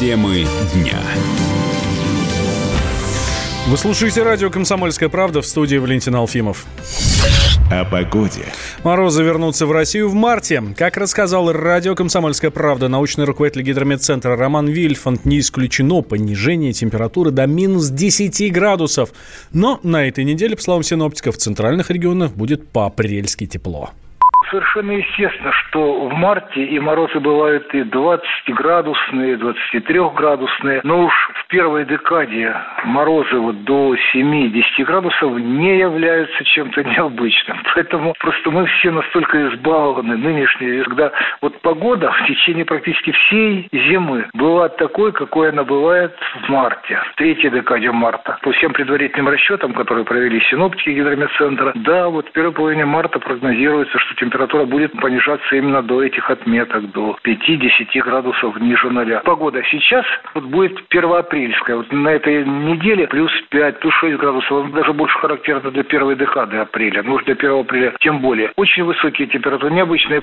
Темы дня. Вы слушаете радио «Комсомольская правда» в студии Валентин Алфимов. О погоде. Морозы вернутся в Россию в марте. Как рассказал радио «Комсомольская правда», научный руководитель гидрометцентра Роман Вильфанд, не исключено понижение температуры до минус 10 градусов. Но на этой неделе, по словам синоптиков, в центральных регионах будет по-апрельски тепло совершенно естественно, что в марте и морозы бывают и 20-градусные, 23-градусные, но уж в первой декаде морозы вот до 7-10 градусов не являются чем-то необычным. Поэтому просто мы все настолько избалованы нынешней, когда вот погода в течение практически всей зимы была такой, какой она бывает в марте, в третьей декаде марта. По всем предварительным расчетам, которые провели синоптики гидрометцентра, да, вот в первой половине марта прогнозируется, что температура температура будет понижаться именно до этих отметок, до 5-10 градусов ниже нуля. Погода сейчас вот будет первоапрельская. Вот на этой неделе плюс 5, плюс 6 градусов. Даже больше характерно для первой декады апреля. Ну, уж для 1 апреля тем более. Очень высокие температуры, необычные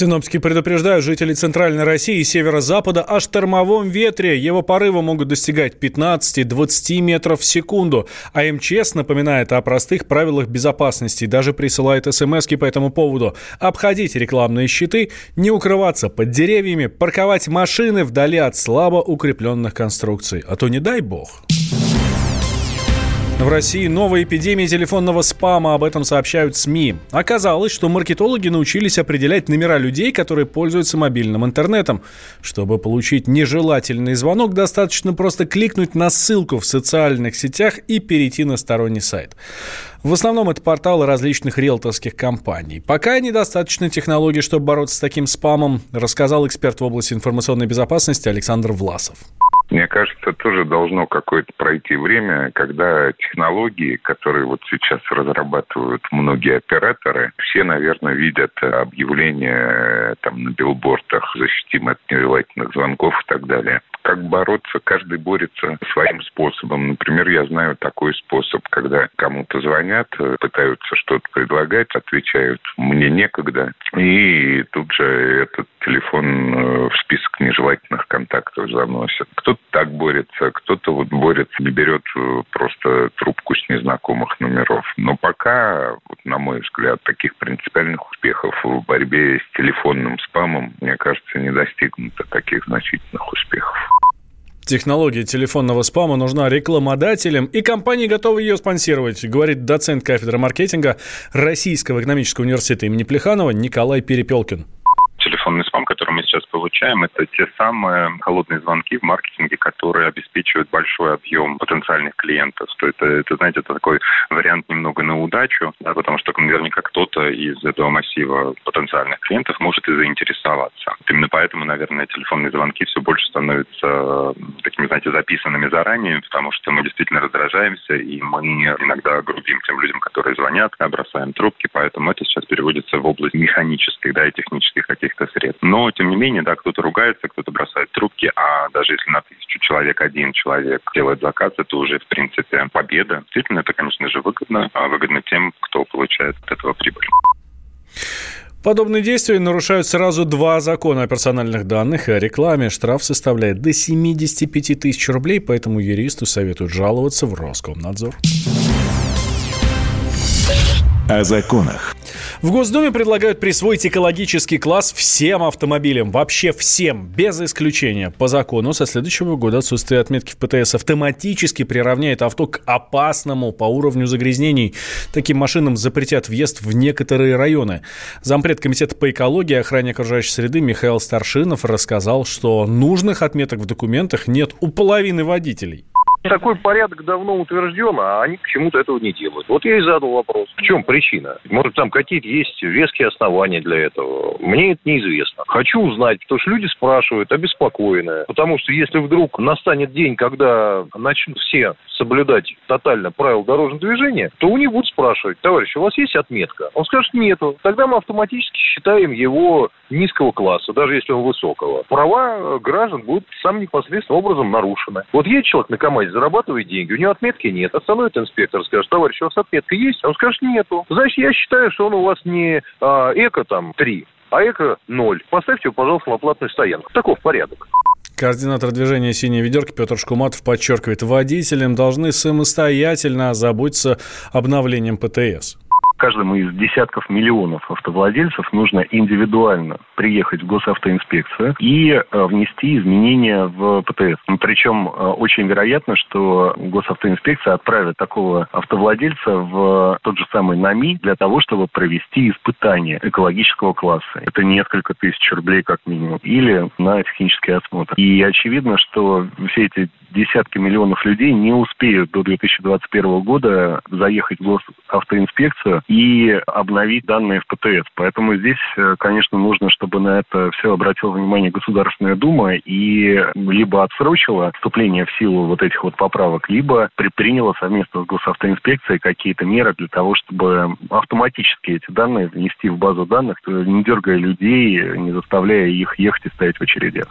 Синоптики предупреждают жителей Центральной России и Северо-Запада о штормовом ветре. Его порывы могут достигать 15-20 метров в секунду. А МЧС напоминает о простых правилах безопасности даже присылает смс по этому поводу. Обходить рекламные щиты, не укрываться под деревьями, парковать машины вдали от слабо укрепленных конструкций. А то не дай бог. В России новая эпидемия телефонного спама, об этом сообщают СМИ. Оказалось, что маркетологи научились определять номера людей, которые пользуются мобильным интернетом. Чтобы получить нежелательный звонок, достаточно просто кликнуть на ссылку в социальных сетях и перейти на сторонний сайт. В основном это порталы различных риэлторских компаний. Пока недостаточно технологий, чтобы бороться с таким спамом, рассказал эксперт в области информационной безопасности Александр Власов. Мне кажется, тоже должно какое-то пройти время, когда технологии, которые вот сейчас разрабатывают многие операторы, все, наверное, видят объявления там на билбордах «Защитим от нежелательных звонков» и так далее как бороться, каждый борется своим способом. Например, я знаю такой способ, когда кому-то звонят, пытаются что-то предлагать, отвечают «мне некогда», и тут же этот телефон э, в список нежелательных контактов заносят. Кто-то так борется, кто-то вот борется, не берет э, просто трубку с незнакомых номеров. Но пока, вот, на мой взгляд, таких принципиальных успехов в борьбе с телефонным спамом, мне кажется, не достигнуто таких значительных успехов. Технология телефонного спама нужна рекламодателям, и компании готовы ее спонсировать, говорит доцент кафедры маркетинга Российского экономического университета имени Плеханова Николай Перепелкин телефонный спам, который мы сейчас получаем, это те самые холодные звонки в маркетинге, которые обеспечивают большой объем потенциальных клиентов. То это, это, знаете, это такой вариант немного на удачу, да, потому что наверняка кто-то из этого массива потенциальных клиентов может и заинтересоваться. Именно поэтому, наверное, телефонные звонки все больше становятся такими, знаете, записанными заранее, потому что мы действительно раздражаемся, и мы иногда грубим тем людям, которые звонят, бросаем трубки, поэтому это сейчас переводится в область механических, да, и технических каких-то средств. Но, тем не менее, да, кто-то ругается, кто-то бросает трубки, а даже если на тысячу человек один человек делает заказ, это уже, в принципе, победа. Действительно, это, конечно же, выгодно, а выгодно тем, кто получает от этого прибыль. Подобные действия нарушают сразу два закона о персональных данных и о рекламе. Штраф составляет до 75 тысяч рублей, поэтому юристу советуют жаловаться в Роскомнадзор. О законах. В Госдуме предлагают присвоить экологический класс всем автомобилям. Вообще всем, без исключения. По закону со следующего года отсутствие отметки в ПТС автоматически приравняет авто к опасному по уровню загрязнений. Таким машинам запретят въезд в некоторые районы. Зампред Комитета по экологии и охране окружающей среды Михаил Старшинов рассказал, что нужных отметок в документах нет у половины водителей. Такой порядок давно утвержден, а они почему-то этого не делают. Вот я и задал вопрос. В чем причина? Может, там какие-то есть веские основания для этого? Мне это неизвестно. Хочу узнать, потому что люди спрашивают, обеспокоены. Потому что если вдруг настанет день, когда начнут все соблюдать тотально правила дорожного движения, то у них будут спрашивать, товарищ, у вас есть отметка? Он скажет, нету. Тогда мы автоматически считаем его низкого класса, даже если он высокого. Права граждан будут самым непосредственным образом нарушены. Вот едет человек на КАМАЗе, зарабатывает деньги, у него отметки нет. Остановит инспектор, скажет, товарищ, у вас отметка есть? Он скажет, нету. Значит, я считаю, что он у вас не а, эко там 3, а эко 0. Поставьте его, пожалуйста, на платную стоянку. Таков порядок. Координатор движения «Синие ведерки» Петр Шкуматов подчеркивает, водителям должны самостоятельно озаботиться обновлением ПТС каждому из десятков миллионов автовладельцев нужно индивидуально приехать в госавтоинспекцию и э, внести изменения в ПТС. Причем э, очень вероятно, что госавтоинспекция отправит такого автовладельца в тот же самый НАМИ для того, чтобы провести испытание экологического класса. Это несколько тысяч рублей как минимум. Или на технический осмотр. И очевидно, что все эти десятки миллионов людей не успеют до 2021 года заехать в госавтоинспекцию и обновить данные в ПТС. Поэтому здесь, э, конечно, нужно, чтобы на это все обратила внимание Государственная Дума и либо отсрочила вступление в силу вот этих вот поправок, либо предприняла совместно с госавтоинспекцией какие-то меры для того, чтобы автоматически эти данные внести в базу данных, не дергая людей, не заставляя их ехать и стоять в очередях.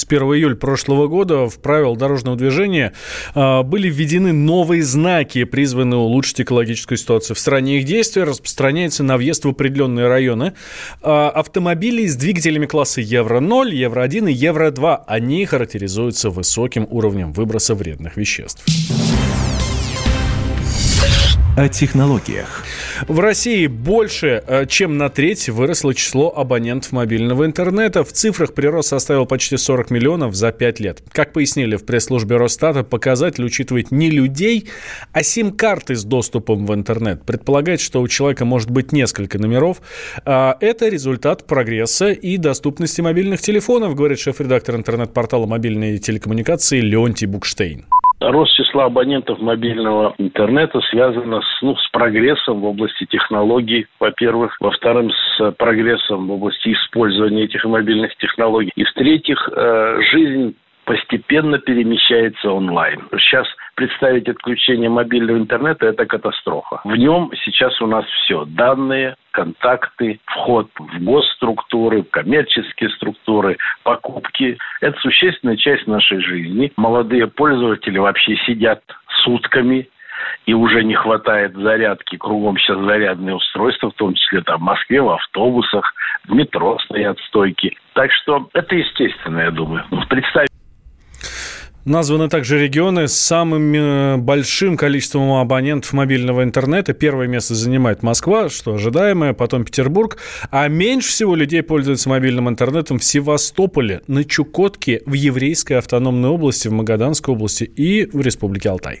С 1 июля прошлого года в правила дорожного движения э, были введены новые знаки, призванные улучшить экологическую ситуацию. В стране их действия распространяется на въезд в определенные районы. Э, автомобили с двигателями класса Евро-0, Евро-1 и Евро-2, они характеризуются высоким уровнем выброса вредных веществ о технологиях. В России больше, э, чем на треть выросло число абонентов мобильного интернета. В цифрах прирост составил почти 40 миллионов за 5 лет. Как пояснили в пресс-службе Росстата, показатель учитывает не людей, а сим-карты с доступом в интернет. Предполагается, что у человека может быть несколько номеров. А это результат прогресса и доступности мобильных телефонов, говорит шеф-редактор интернет-портала мобильной телекоммуникации Леонтий Букштейн. Рост числа абонентов мобильного интернета связан с, ну, с прогрессом в области технологий, во-первых. Во-вторых, с прогрессом в области использования этих мобильных технологий. И в-третьих, э, жизнь постепенно перемещается онлайн. Сейчас представить отключение мобильного интернета – это катастрофа. В нем сейчас у нас все. Данные, контакты, вход в госструктуры, в коммерческие структуры, покупки. Это существенная часть нашей жизни. Молодые пользователи вообще сидят сутками и уже не хватает зарядки, кругом сейчас зарядные устройства, в том числе там в Москве, в автобусах, в метро стоят стойки. Так что это естественно, я думаю. Представить Названы также регионы с самым э, большим количеством абонентов мобильного интернета. Первое место занимает Москва, что ожидаемое, потом Петербург. А меньше всего людей пользуются мобильным интернетом в Севастополе, на Чукотке, в Еврейской автономной области, в Магаданской области и в Республике Алтай.